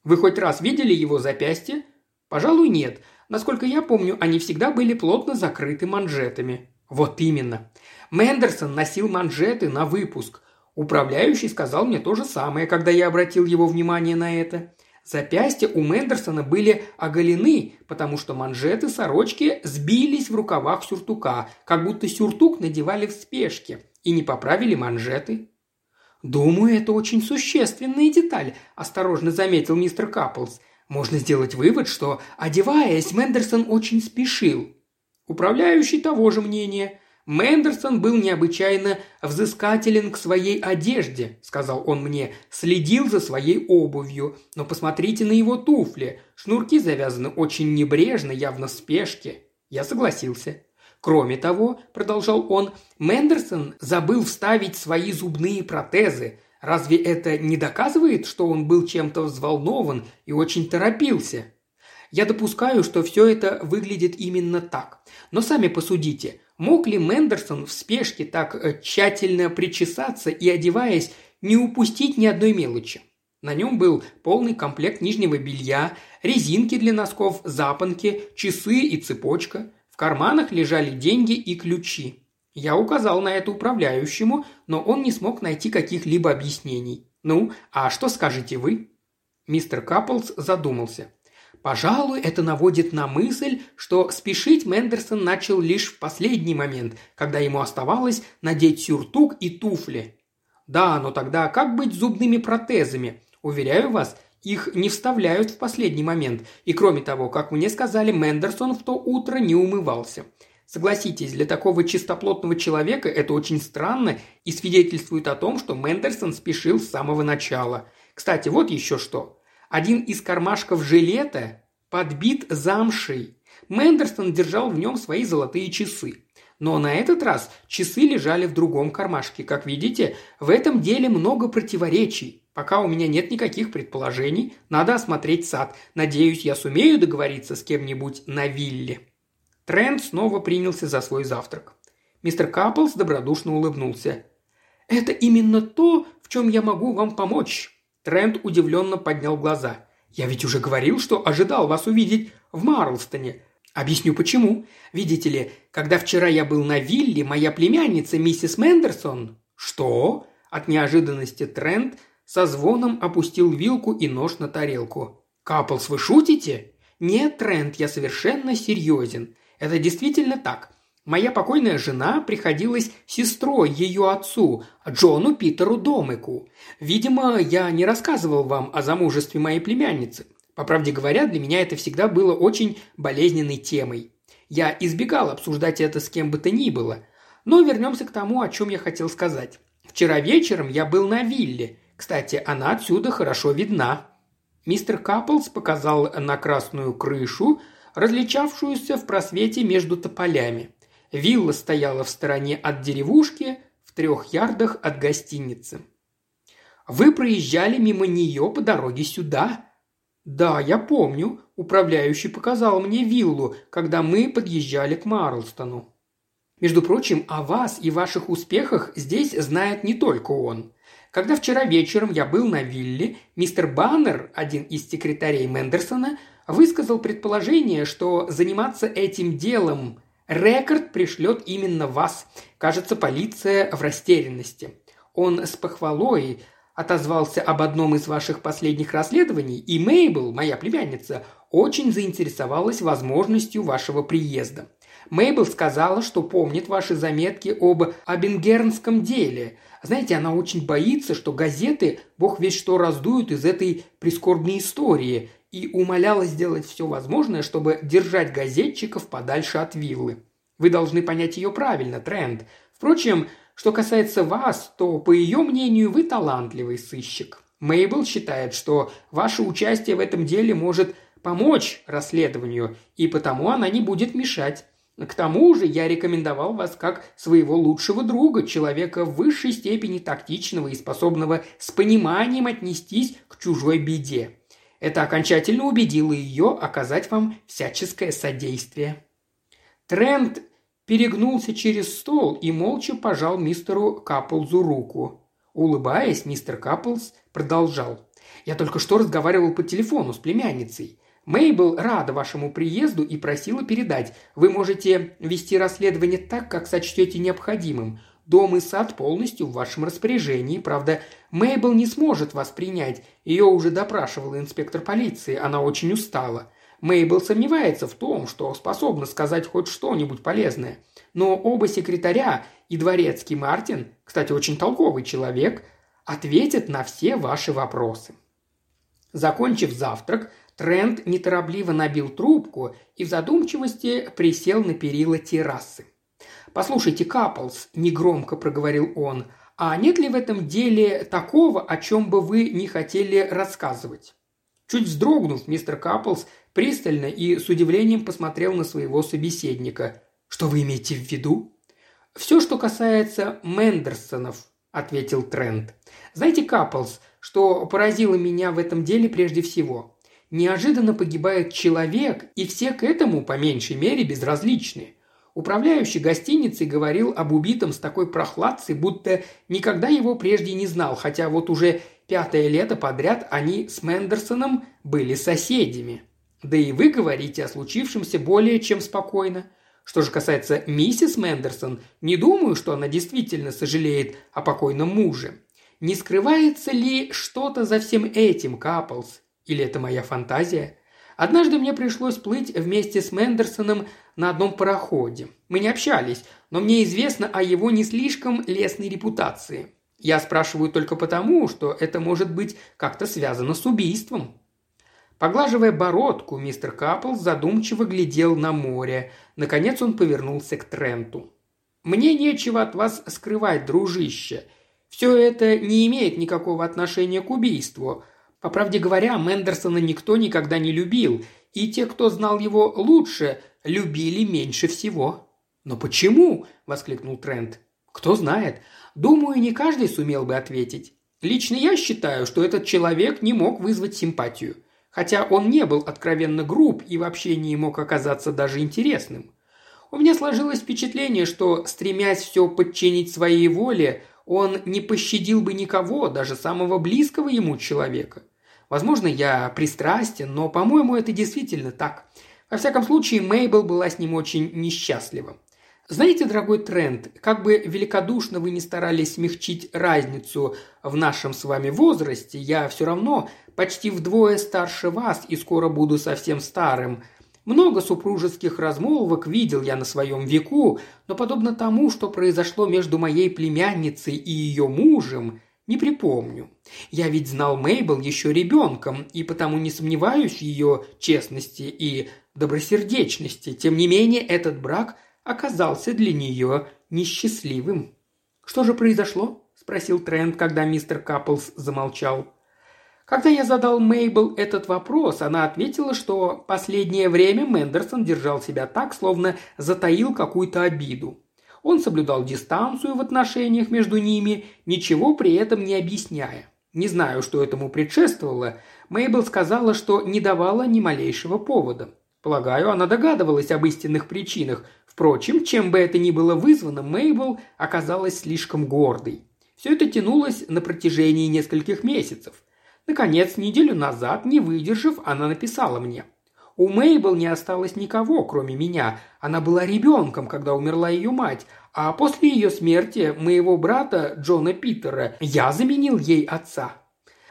Вы хоть раз видели его запястье? Пожалуй, нет. Насколько я помню, они всегда были плотно закрыты манжетами. Вот именно. Мендерсон носил манжеты на выпуск. Управляющий сказал мне то же самое, когда я обратил его внимание на это. Запястья у Мендерсона были оголены, потому что манжеты сорочки сбились в рукавах сюртука, как будто сюртук надевали в спешке и не поправили манжеты. «Думаю, это очень существенная деталь», – осторожно заметил мистер Каплс. «Можно сделать вывод, что, одеваясь, Мендерсон очень спешил». Управляющий того же мнения. «Мендерсон был необычайно взыскателен к своей одежде», – сказал он мне, – «следил за своей обувью. Но посмотрите на его туфли. Шнурки завязаны очень небрежно, явно в спешке». Я согласился. Кроме того, продолжал он, Мендерсон забыл вставить свои зубные протезы. Разве это не доказывает, что он был чем-то взволнован и очень торопился? Я допускаю, что все это выглядит именно так. Но сами посудите, мог ли Мендерсон в спешке так э, тщательно причесаться и, одеваясь, не упустить ни одной мелочи? На нем был полный комплект нижнего белья, резинки для носков, запонки, часы и цепочка. В карманах лежали деньги и ключи. Я указал на это управляющему, но он не смог найти каких-либо объяснений. Ну, а что скажете вы? Мистер Каплс задумался. Пожалуй, это наводит на мысль, что спешить Мендерсон начал лишь в последний момент, когда ему оставалось надеть сюртук и туфли. Да, но тогда как быть зубными протезами? Уверяю вас, их не вставляют в последний момент. И кроме того, как мне сказали, Мендерсон в то утро не умывался. Согласитесь, для такого чистоплотного человека это очень странно и свидетельствует о том, что Мендерсон спешил с самого начала. Кстати, вот еще что. Один из кармашков жилета подбит замшей. Мендерсон держал в нем свои золотые часы. Но на этот раз часы лежали в другом кармашке. Как видите, в этом деле много противоречий. Пока у меня нет никаких предположений, надо осмотреть сад. Надеюсь, я сумею договориться с кем-нибудь на вилле». Трент снова принялся за свой завтрак. Мистер Каплс добродушно улыбнулся. «Это именно то, в чем я могу вам помочь». Трент удивленно поднял глаза. «Я ведь уже говорил, что ожидал вас увидеть в Марлстоне. Объясню почему. Видите ли, когда вчера я был на вилле, моя племянница миссис Мендерсон...» «Что?» От неожиданности Трент со звоном опустил вилку и нож на тарелку. «Каплс, вы шутите?» «Нет, Трент, я совершенно серьезен. Это действительно так. Моя покойная жена приходилась сестрой ее отцу, Джону Питеру Домыку. Видимо, я не рассказывал вам о замужестве моей племянницы. По правде говоря, для меня это всегда было очень болезненной темой. Я избегал обсуждать это с кем бы то ни было. Но вернемся к тому, о чем я хотел сказать. Вчера вечером я был на вилле, кстати, она отсюда хорошо видна». Мистер Каплс показал на красную крышу, различавшуюся в просвете между тополями. Вилла стояла в стороне от деревушки, в трех ярдах от гостиницы. «Вы проезжали мимо нее по дороге сюда?» «Да, я помню. Управляющий показал мне виллу, когда мы подъезжали к Марлстону». «Между прочим, о вас и ваших успехах здесь знает не только он. Когда вчера вечером я был на вилле, мистер Баннер, один из секретарей Мендерсона, высказал предположение, что заниматься этим делом Рекорд пришлет именно вас. Кажется, полиция в растерянности. Он с похвалой отозвался об одном из ваших последних расследований, и Мейбл, моя племянница, очень заинтересовалась возможностью вашего приезда. Мейбл сказала, что помнит ваши заметки об Абингернском деле, знаете, она очень боится, что газеты бог весь что раздуют из этой прискорбной истории, и умоляла сделать все возможное, чтобы держать газетчиков подальше от виллы. Вы должны понять ее правильно, Трент. Впрочем, что касается вас, то, по ее мнению, вы талантливый сыщик. Мейбл считает, что ваше участие в этом деле может помочь расследованию, и потому она не будет мешать. К тому же я рекомендовал вас как своего лучшего друга, человека в высшей степени тактичного и способного с пониманием отнестись к чужой беде. Это окончательно убедило ее оказать вам всяческое содействие. Трент перегнулся через стол и молча пожал мистеру Каплзу руку. Улыбаясь, мистер Каплз продолжал. «Я только что разговаривал по телефону с племянницей. Мейбл рада вашему приезду и просила передать. Вы можете вести расследование так, как сочтете необходимым. Дом и сад полностью в вашем распоряжении. Правда, Мейбл не сможет вас принять. Ее уже допрашивал инспектор полиции. Она очень устала. Мейбл сомневается в том, что способна сказать хоть что-нибудь полезное. Но оба секретаря и дворецкий Мартин, кстати, очень толковый человек, ответят на все ваши вопросы. Закончив завтрак, Трент неторопливо набил трубку и в задумчивости присел на перила террасы. «Послушайте, Каплс», – негромко проговорил он, – «а нет ли в этом деле такого, о чем бы вы не хотели рассказывать?» Чуть вздрогнув, мистер Каплс пристально и с удивлением посмотрел на своего собеседника. «Что вы имеете в виду?» «Все, что касается Мендерсонов», – ответил Трент. «Знаете, Каплс, что поразило меня в этом деле прежде всего? Неожиданно погибает человек, и все к этому, по меньшей мере, безразличны. Управляющий гостиницей говорил об убитом с такой прохладцей, будто никогда его прежде не знал, хотя вот уже пятое лето подряд они с Мендерсоном были соседями. Да и вы говорите о случившемся более чем спокойно. Что же касается миссис Мендерсон, не думаю, что она действительно сожалеет о покойном муже. Не скрывается ли что-то за всем этим, Каплс? Или это моя фантазия? Однажды мне пришлось плыть вместе с Мендерсоном на одном пароходе. Мы не общались, но мне известно о его не слишком лестной репутации. Я спрашиваю только потому, что это может быть как-то связано с убийством. Поглаживая бородку, мистер Капл задумчиво глядел на море. Наконец он повернулся к Тренту. «Мне нечего от вас скрывать, дружище. Все это не имеет никакого отношения к убийству. По правде говоря, Мендерсона никто никогда не любил, и те, кто знал его лучше, любили меньше всего. «Но почему?» – воскликнул Трент. «Кто знает. Думаю, не каждый сумел бы ответить. Лично я считаю, что этот человек не мог вызвать симпатию. Хотя он не был откровенно груб и вообще не мог оказаться даже интересным. У меня сложилось впечатление, что, стремясь все подчинить своей воле, он не пощадил бы никого, даже самого близкого ему человека. Возможно, я пристрастен, но, по-моему, это действительно так. Во всяком случае, Мейбл была с ним очень несчастлива. Знаете, дорогой Трент, как бы великодушно вы ни старались смягчить разницу в нашем с вами возрасте, я все равно почти вдвое старше вас и скоро буду совсем старым – много супружеских размолвок видел я на своем веку, но подобно тому, что произошло между моей племянницей и ее мужем, не припомню. Я ведь знал Мейбл еще ребенком, и потому не сомневаюсь в ее честности и добросердечности. Тем не менее, этот брак оказался для нее несчастливым. «Что же произошло?» – спросил Трент, когда мистер Каплс замолчал. Когда я задал Мейбл этот вопрос, она ответила, что последнее время Мендерсон держал себя так, словно затаил какую-то обиду. Он соблюдал дистанцию в отношениях между ними, ничего при этом не объясняя. Не знаю, что этому предшествовало. Мейбл сказала, что не давала ни малейшего повода. Полагаю, она догадывалась об истинных причинах. Впрочем, чем бы это ни было вызвано, Мейбл оказалась слишком гордой. Все это тянулось на протяжении нескольких месяцев. Наконец, неделю назад, не выдержав, она написала мне. У Мейбл не осталось никого, кроме меня. Она была ребенком, когда умерла ее мать, а после ее смерти моего брата Джона Питера я заменил ей отца.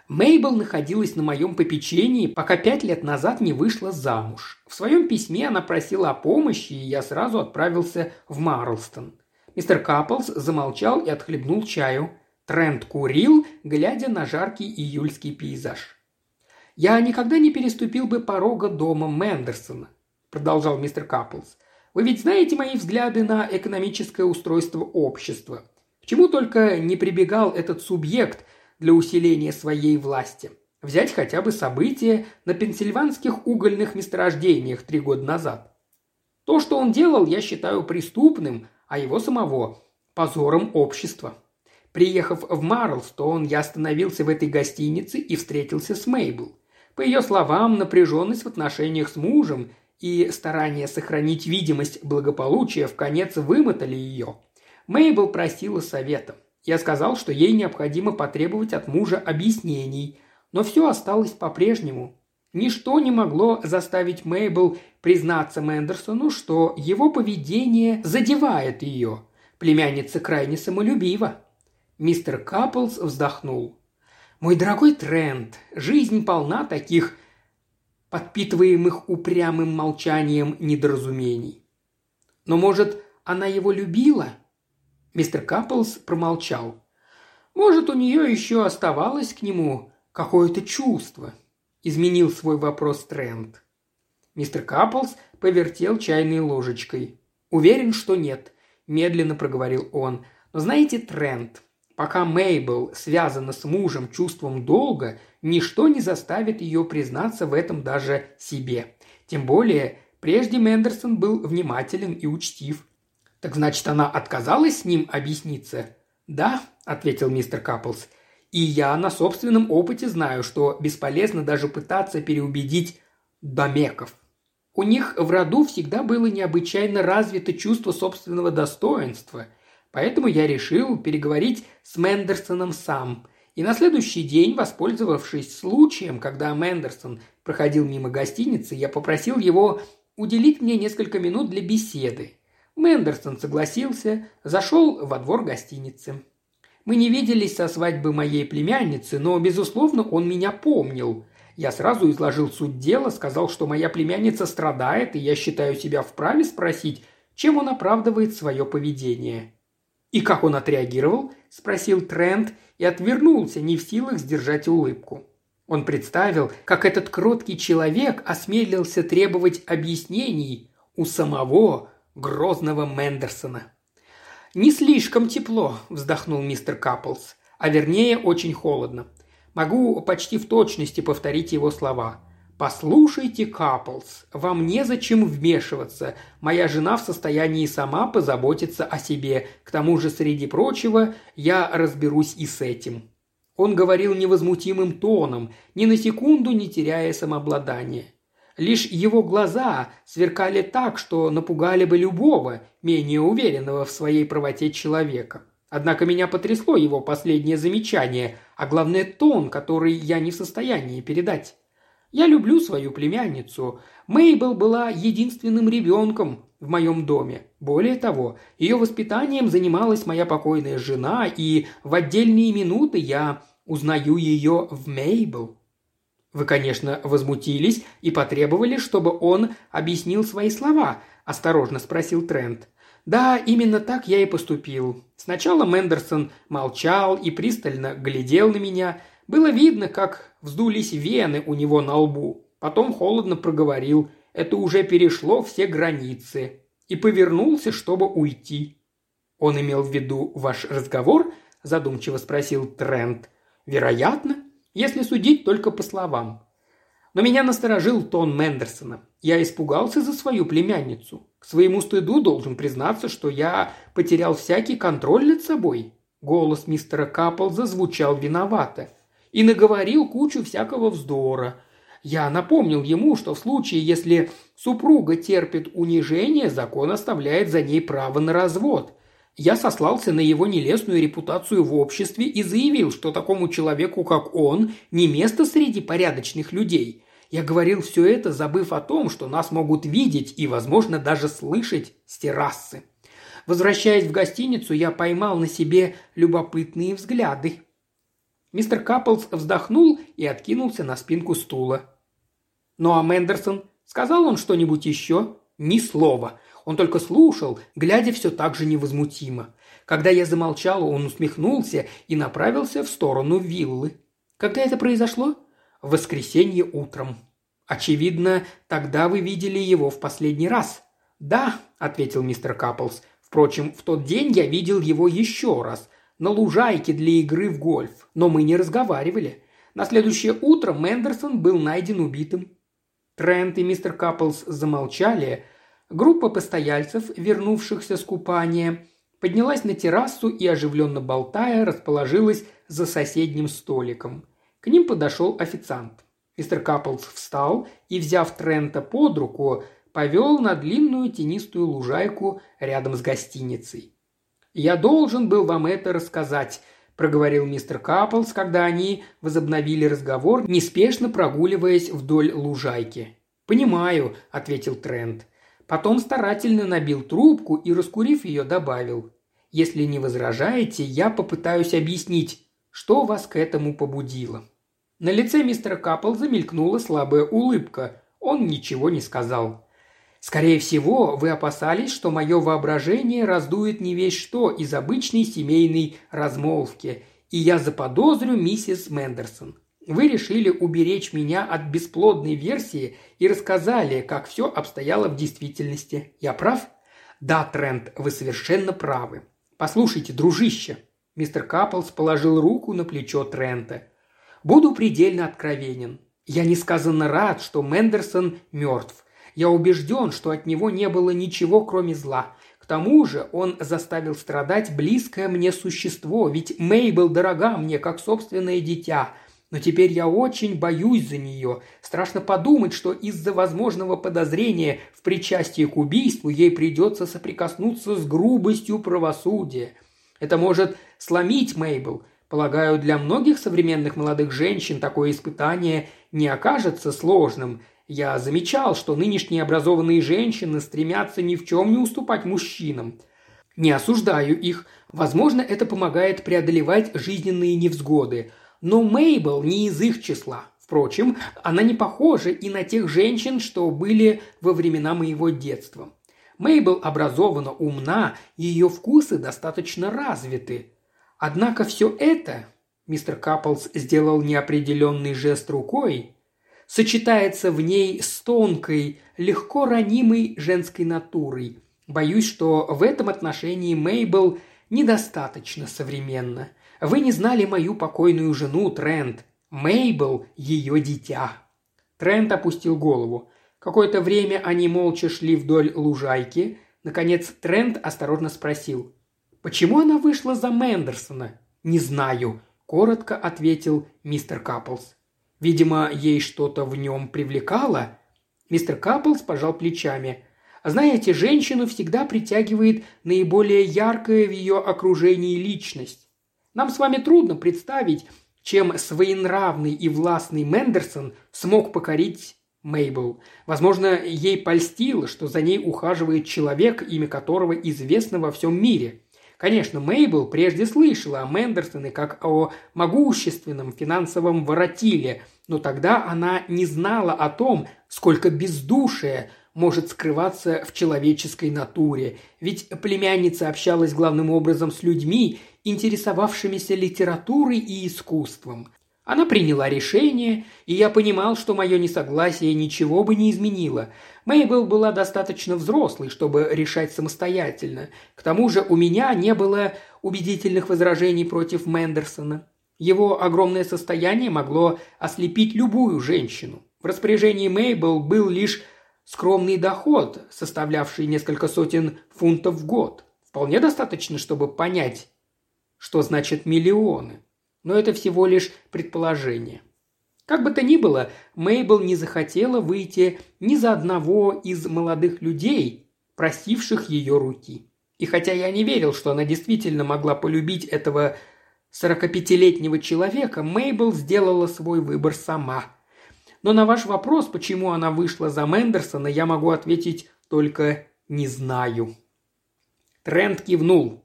Мейбл находилась на моем попечении, пока пять лет назад не вышла замуж. В своем письме она просила о помощи, и я сразу отправился в Марлстон. Мистер Каплс замолчал и отхлебнул чаю – Трент курил, глядя на жаркий июльский пейзаж. «Я никогда не переступил бы порога дома Мендерсона», – продолжал мистер Каплс. «Вы ведь знаете мои взгляды на экономическое устройство общества. К чему только не прибегал этот субъект для усиления своей власти. Взять хотя бы события на пенсильванских угольных месторождениях три года назад. То, что он делал, я считаю преступным, а его самого – позором общества». Приехав в Марлстон, я остановился в этой гостинице и встретился с Мейбл. По ее словам, напряженность в отношениях с мужем и старание сохранить видимость благополучия в конец вымотали ее. Мейбл просила совета. Я сказал, что ей необходимо потребовать от мужа объяснений, но все осталось по-прежнему. Ничто не могло заставить Мейбл признаться Мендерсону, что его поведение задевает ее. Племянница крайне самолюбива. Мистер Каплс вздохнул. «Мой дорогой Трент, жизнь полна таких подпитываемых упрямым молчанием недоразумений. Но, может, она его любила?» Мистер Каплс промолчал. «Может, у нее еще оставалось к нему какое-то чувство?» Изменил свой вопрос Трент. Мистер Каплс повертел чайной ложечкой. «Уверен, что нет», – медленно проговорил он. «Но знаете, Трент, Пока Мейбл связана с мужем чувством долга, ничто не заставит ее признаться в этом даже себе. Тем более, прежде Мендерсон был внимателен и учтив. «Так значит, она отказалась с ним объясниться?» «Да», – ответил мистер Каплс. «И я на собственном опыте знаю, что бесполезно даже пытаться переубедить домеков. У них в роду всегда было необычайно развито чувство собственного достоинства – Поэтому я решил переговорить с Мендерсоном сам. И на следующий день, воспользовавшись случаем, когда Мендерсон проходил мимо гостиницы, я попросил его уделить мне несколько минут для беседы. Мендерсон согласился, зашел во двор гостиницы. Мы не виделись со свадьбы моей племянницы, но, безусловно, он меня помнил. Я сразу изложил суть дела, сказал, что моя племянница страдает, и я считаю себя вправе спросить, чем он оправдывает свое поведение. «И как он отреагировал?» – спросил Трент и отвернулся, не в силах сдержать улыбку. Он представил, как этот кроткий человек осмелился требовать объяснений у самого грозного Мендерсона. «Не слишком тепло», – вздохнул мистер Каплс, – «а вернее очень холодно. Могу почти в точности повторить его слова. «Послушайте, Каплс, вам незачем вмешиваться. Моя жена в состоянии сама позаботиться о себе. К тому же, среди прочего, я разберусь и с этим». Он говорил невозмутимым тоном, ни на секунду не теряя самообладания. Лишь его глаза сверкали так, что напугали бы любого, менее уверенного в своей правоте человека. Однако меня потрясло его последнее замечание, а главное тон, который я не в состоянии передать. Я люблю свою племянницу. Мейбл была единственным ребенком в моем доме. Более того, ее воспитанием занималась моя покойная жена, и в отдельные минуты я узнаю ее в Мейбл. Вы, конечно, возмутились и потребовали, чтобы он объяснил свои слова, осторожно спросил Трент. Да, именно так я и поступил. Сначала Мендерсон молчал и пристально глядел на меня – было видно, как вздулись вены у него на лбу. Потом холодно проговорил «это уже перешло все границы» и повернулся, чтобы уйти. «Он имел в виду ваш разговор?» – задумчиво спросил Трент. «Вероятно, если судить только по словам. Но меня насторожил тон Мендерсона. Я испугался за свою племянницу. К своему стыду должен признаться, что я потерял всякий контроль над собой. Голос мистера Капл зазвучал виновато и наговорил кучу всякого вздора. Я напомнил ему, что в случае, если супруга терпит унижение, закон оставляет за ней право на развод. Я сослался на его нелестную репутацию в обществе и заявил, что такому человеку, как он, не место среди порядочных людей. Я говорил все это, забыв о том, что нас могут видеть и, возможно, даже слышать с террасы. Возвращаясь в гостиницу, я поймал на себе любопытные взгляды. Мистер Капплс вздохнул и откинулся на спинку стула. «Ну а Мендерсон? Сказал он что-нибудь еще?» «Ни слова. Он только слушал, глядя все так же невозмутимо. Когда я замолчал, он усмехнулся и направился в сторону виллы. Когда это произошло? В воскресенье утром. Очевидно, тогда вы видели его в последний раз. Да, ответил мистер Капплс. Впрочем, в тот день я видел его еще раз, на лужайке для игры в гольф, но мы не разговаривали. На следующее утро Мендерсон был найден убитым. Трент и мистер Капплс замолчали. Группа постояльцев, вернувшихся с купания, поднялась на террасу и, оживленно болтая, расположилась за соседним столиком. К ним подошел официант. Мистер Капплс встал и, взяв Трента под руку, повел на длинную тенистую лужайку рядом с гостиницей. «Я должен был вам это рассказать», – проговорил мистер Капплс, когда они возобновили разговор, неспешно прогуливаясь вдоль лужайки. «Понимаю», – ответил Трент. Потом старательно набил трубку и, раскурив ее, добавил. «Если не возражаете, я попытаюсь объяснить, что вас к этому побудило». На лице мистера Капплза мелькнула слабая улыбка. Он ничего не сказал. Скорее всего, вы опасались, что мое воображение раздует не весь что из обычной семейной размолвки, и я заподозрю миссис Мендерсон. Вы решили уберечь меня от бесплодной версии и рассказали, как все обстояло в действительности. Я прав? Да, Трент, вы совершенно правы. Послушайте, дружище. Мистер Капплс положил руку на плечо Трента. Буду предельно откровенен. Я несказанно рад, что Мендерсон мертв. Я убежден, что от него не было ничего, кроме зла. К тому же он заставил страдать близкое мне существо, ведь Мейбл дорога мне, как собственное дитя. Но теперь я очень боюсь за нее. Страшно подумать, что из-за возможного подозрения в причастии к убийству ей придется соприкоснуться с грубостью правосудия. Это может сломить Мейбл. Полагаю, для многих современных молодых женщин такое испытание не окажется сложным – я замечал, что нынешние образованные женщины стремятся ни в чем не уступать мужчинам. Не осуждаю их. Возможно, это помогает преодолевать жизненные невзгоды. Но Мейбл не из их числа. Впрочем, она не похожа и на тех женщин, что были во времена моего детства. Мейбл образована, умна, ее вкусы достаточно развиты. Однако все это, мистер Каплс сделал неопределенный жест рукой, сочетается в ней с тонкой, легко ранимой женской натурой. Боюсь, что в этом отношении Мейбл недостаточно современна. Вы не знали мою покойную жену, Трент. Мейбл – ее дитя». Трент опустил голову. Какое-то время они молча шли вдоль лужайки. Наконец Трент осторожно спросил. «Почему она вышла за Мендерсона?» «Не знаю», – коротко ответил мистер Каплс. «Видимо, ей что-то в нем привлекало?» Мистер Каплс пожал плечами. «Знаете, женщину всегда притягивает наиболее яркая в ее окружении личность. Нам с вами трудно представить, чем своенравный и властный Мендерсон смог покорить Мейбл. Возможно, ей польстило, что за ней ухаживает человек, имя которого известно во всем мире. Конечно, Мейбл прежде слышала о Мендерсоне как о могущественном финансовом воротиле, но тогда она не знала о том, сколько бездушия может скрываться в человеческой натуре, ведь племянница общалась главным образом с людьми, интересовавшимися литературой и искусством. Она приняла решение, и я понимал, что мое несогласие ничего бы не изменило. Мейбл была достаточно взрослой, чтобы решать самостоятельно. К тому же у меня не было убедительных возражений против Мендерсона. Его огромное состояние могло ослепить любую женщину. В распоряжении Мейбл был лишь скромный доход, составлявший несколько сотен фунтов в год. Вполне достаточно, чтобы понять, что значит миллионы но это всего лишь предположение. Как бы то ни было, Мейбл не захотела выйти ни за одного из молодых людей, просивших ее руки. И хотя я не верил, что она действительно могла полюбить этого 45-летнего человека, Мейбл сделала свой выбор сама. Но на ваш вопрос, почему она вышла за Мендерсона, я могу ответить только «не знаю». Трент кивнул.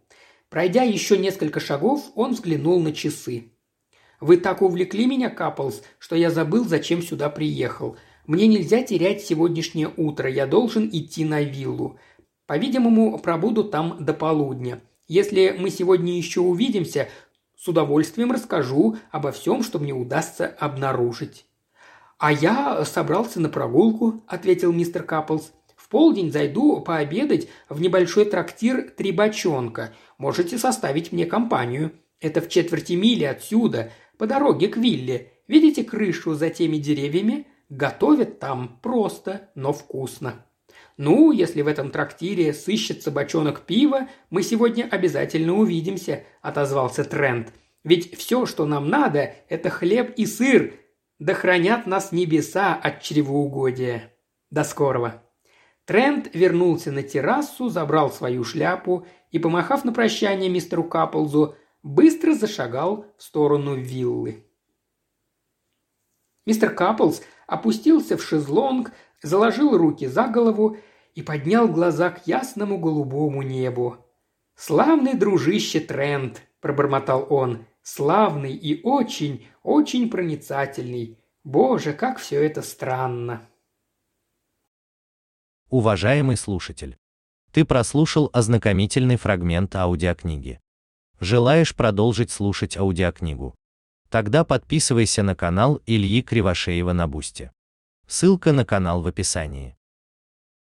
Пройдя еще несколько шагов, он взглянул на часы. «Вы так увлекли меня, Каплс, что я забыл, зачем сюда приехал. Мне нельзя терять сегодняшнее утро, я должен идти на виллу. По-видимому, пробуду там до полудня. Если мы сегодня еще увидимся, с удовольствием расскажу обо всем, что мне удастся обнаружить». «А я собрался на прогулку», – ответил мистер Каплс. «В полдень зайду пообедать в небольшой трактир «Три бочонка». Можете составить мне компанию. Это в четверти мили отсюда, по дороге к вилле. Видите крышу за теми деревьями? Готовят там просто, но вкусно. Ну, если в этом трактире сыщется бочонок пива, мы сегодня обязательно увидимся», – отозвался Трент. «Ведь все, что нам надо, это хлеб и сыр. Да хранят нас небеса от чревоугодия. До скорого». Трент вернулся на террасу, забрал свою шляпу и, помахав на прощание мистеру Каплзу, быстро зашагал в сторону виллы. Мистер Каплс опустился в шезлонг, заложил руки за голову и поднял глаза к ясному голубому небу. «Славный дружище Трент», – пробормотал он, – «славный и очень, очень проницательный. Боже, как все это странно!» Уважаемый слушатель, ты прослушал ознакомительный фрагмент аудиокниги. Желаешь продолжить слушать аудиокнигу? Тогда подписывайся на канал Ильи Кривошеева на Бусти. Ссылка на канал в описании.